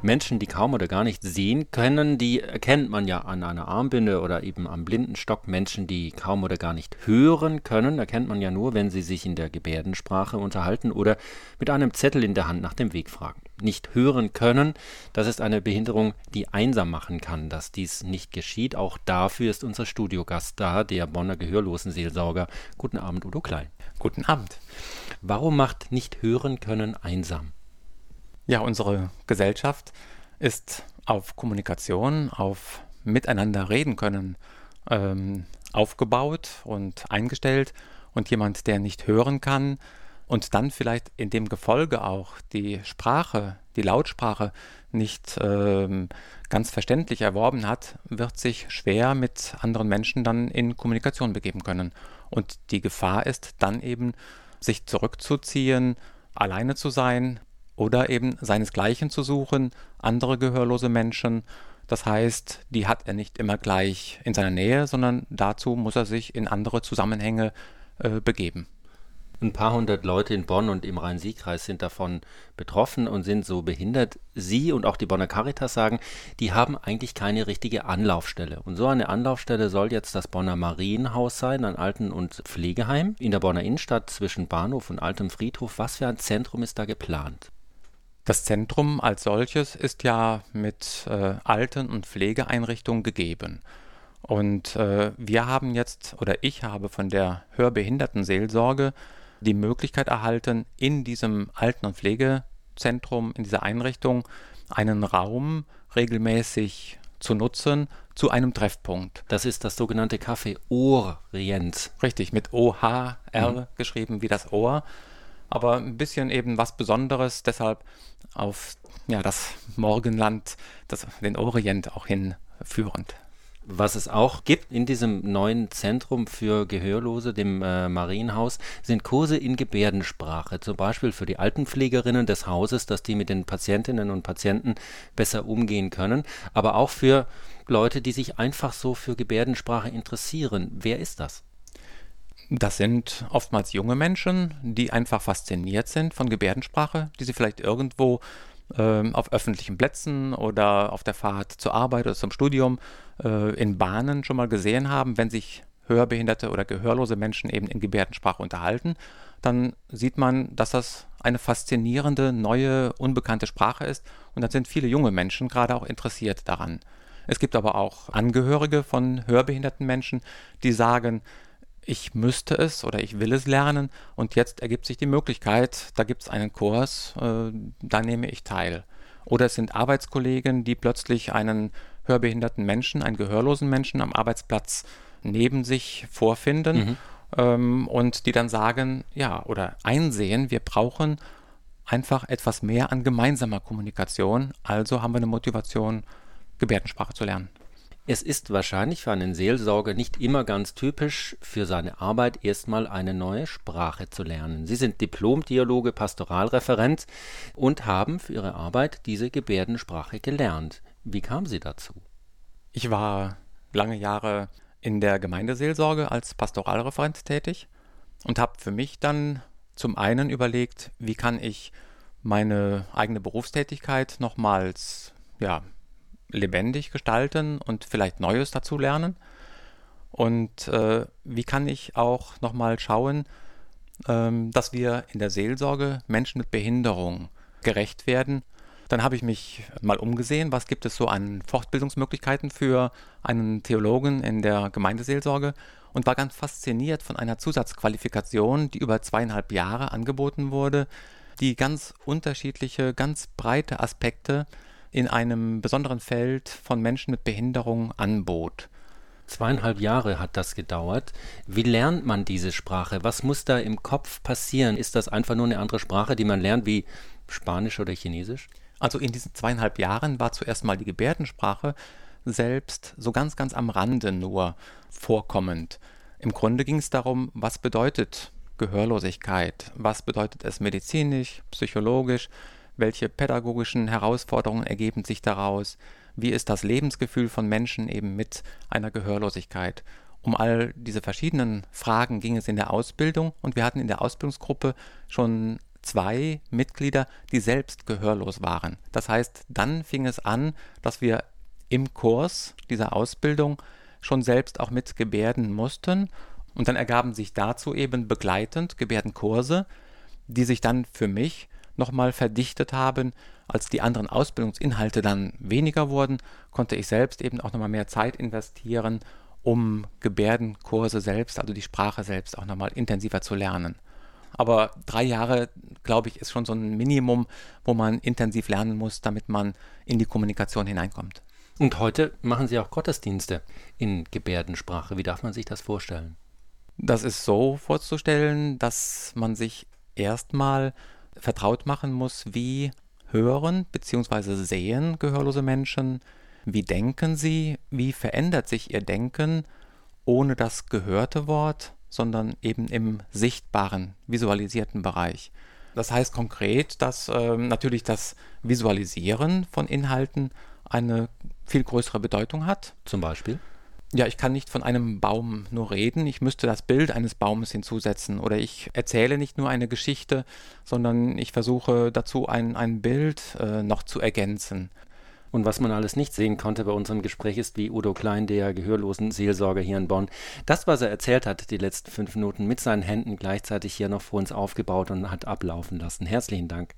Menschen, die kaum oder gar nicht sehen können, die erkennt man ja an einer Armbinde oder eben am Blindenstock. Menschen, die kaum oder gar nicht hören können, erkennt man ja nur, wenn sie sich in der Gebärdensprache unterhalten oder mit einem Zettel in der Hand nach dem Weg fragen. Nicht hören können, das ist eine Behinderung, die einsam machen kann. Dass dies nicht geschieht, auch dafür ist unser Studiogast da, der Bonner Gehörlosenseelsorger. Guten Abend, Udo Klein. Guten Abend. Warum macht nicht hören können einsam? Ja, unsere Gesellschaft ist auf Kommunikation, auf Miteinander reden können ähm, aufgebaut und eingestellt. Und jemand, der nicht hören kann und dann vielleicht in dem Gefolge auch die Sprache, die Lautsprache nicht ähm, ganz verständlich erworben hat, wird sich schwer mit anderen Menschen dann in Kommunikation begeben können. Und die Gefahr ist dann eben, sich zurückzuziehen, alleine zu sein, oder eben seinesgleichen zu suchen, andere gehörlose Menschen. Das heißt, die hat er nicht immer gleich in seiner Nähe, sondern dazu muss er sich in andere Zusammenhänge äh, begeben. Ein paar hundert Leute in Bonn und im Rhein-Sieg-Kreis sind davon betroffen und sind so behindert. Sie und auch die Bonner Caritas sagen, die haben eigentlich keine richtige Anlaufstelle. Und so eine Anlaufstelle soll jetzt das Bonner Marienhaus sein, ein Alten- und Pflegeheim in der Bonner Innenstadt zwischen Bahnhof und Altem Friedhof. Was für ein Zentrum ist da geplant? Das Zentrum als solches ist ja mit äh, Alten- und Pflegeeinrichtungen gegeben. Und äh, wir haben jetzt, oder ich habe von der Hörbehindertenseelsorge die Möglichkeit erhalten, in diesem Alten- und Pflegezentrum, in dieser Einrichtung, einen Raum regelmäßig zu nutzen zu einem Treffpunkt. Das ist das sogenannte Café Orient. Richtig, mit O-H-R mhm. geschrieben wie das Ohr aber ein bisschen eben was Besonderes, deshalb auf ja, das Morgenland, das, den Orient auch hinführend. Was es auch gibt in diesem neuen Zentrum für Gehörlose, dem äh, Marienhaus, sind Kurse in Gebärdensprache, zum Beispiel für die Altenpflegerinnen des Hauses, dass die mit den Patientinnen und Patienten besser umgehen können, aber auch für Leute, die sich einfach so für Gebärdensprache interessieren. Wer ist das? Das sind oftmals junge Menschen, die einfach fasziniert sind von Gebärdensprache, die sie vielleicht irgendwo äh, auf öffentlichen Plätzen oder auf der Fahrt zur Arbeit oder zum Studium äh, in Bahnen schon mal gesehen haben, wenn sich hörbehinderte oder gehörlose Menschen eben in Gebärdensprache unterhalten, dann sieht man, dass das eine faszinierende, neue, unbekannte Sprache ist und dann sind viele junge Menschen gerade auch interessiert daran. Es gibt aber auch Angehörige von hörbehinderten Menschen, die sagen, ich müsste es oder ich will es lernen und jetzt ergibt sich die Möglichkeit, da gibt es einen Kurs, äh, da nehme ich teil. Oder es sind Arbeitskollegen, die plötzlich einen hörbehinderten Menschen, einen gehörlosen Menschen am Arbeitsplatz neben sich vorfinden mhm. ähm, und die dann sagen, ja, oder einsehen, wir brauchen einfach etwas mehr an gemeinsamer Kommunikation, also haben wir eine Motivation, Gebärdensprache zu lernen. Es ist wahrscheinlich für einen Seelsorger nicht immer ganz typisch, für seine Arbeit erstmal eine neue Sprache zu lernen. Sie sind Diplom-Dialoge, Pastoralreferent und haben für Ihre Arbeit diese Gebärdensprache gelernt. Wie kam Sie dazu? Ich war lange Jahre in der Gemeindeseelsorge als Pastoralreferent tätig und habe für mich dann zum einen überlegt, wie kann ich meine eigene Berufstätigkeit nochmals ja, lebendig gestalten und vielleicht Neues dazu lernen? Und äh, wie kann ich auch nochmal schauen, ähm, dass wir in der Seelsorge Menschen mit Behinderung gerecht werden? Dann habe ich mich mal umgesehen, was gibt es so an Fortbildungsmöglichkeiten für einen Theologen in der Gemeindeseelsorge und war ganz fasziniert von einer Zusatzqualifikation, die über zweieinhalb Jahre angeboten wurde, die ganz unterschiedliche, ganz breite Aspekte in einem besonderen Feld von Menschen mit Behinderung anbot. Zweieinhalb Jahre hat das gedauert. Wie lernt man diese Sprache? Was muss da im Kopf passieren? Ist das einfach nur eine andere Sprache, die man lernt, wie Spanisch oder Chinesisch? Also in diesen zweieinhalb Jahren war zuerst mal die Gebärdensprache selbst so ganz, ganz am Rande nur vorkommend. Im Grunde ging es darum, was bedeutet Gehörlosigkeit? Was bedeutet es medizinisch, psychologisch? Welche pädagogischen Herausforderungen ergeben sich daraus? Wie ist das Lebensgefühl von Menschen eben mit einer Gehörlosigkeit? um all diese verschiedenen Fragen ging es in der Ausbildung und wir hatten in der Ausbildungsgruppe schon zwei Mitglieder, die selbst gehörlos waren. Das heißt, dann fing es an, dass wir im Kurs dieser Ausbildung schon selbst auch mit Gebärden mussten und dann ergaben sich dazu eben begleitend Gebärdenkurse, die sich dann für mich nochmal verdichtet haben. Als die anderen Ausbildungsinhalte dann weniger wurden, konnte ich selbst eben auch nochmal mehr Zeit investieren, um Gebärdenkurse selbst, also die Sprache selbst auch nochmal intensiver zu lernen. Aber drei Jahre, glaube ich, ist schon so ein Minimum, wo man intensiv lernen muss, damit man in die Kommunikation hineinkommt. Und heute machen Sie auch Gottesdienste in Gebärdensprache. Wie darf man sich das vorstellen? Das ist so vorzustellen, dass man sich erstmal vertraut machen muss, wie hören bzw. sehen gehörlose Menschen, wie denken sie, wie verändert sich ihr Denken ohne das gehörte Wort, sondern eben im sichtbaren, visualisierten Bereich. Das heißt konkret, dass äh, natürlich das Visualisieren von Inhalten eine viel größere Bedeutung hat. Zum Beispiel? Ja, ich kann nicht von einem Baum nur reden, ich müsste das Bild eines Baumes hinzusetzen. Oder ich erzähle nicht nur eine Geschichte, sondern ich versuche dazu ein, ein Bild äh, noch zu ergänzen. Und was man alles nicht sehen konnte bei unserem Gespräch ist, wie Udo Klein, der gehörlosen Seelsorger hier in Bonn, das, was er erzählt hat, die letzten fünf Minuten mit seinen Händen gleichzeitig hier noch vor uns aufgebaut und hat ablaufen lassen. Herzlichen Dank.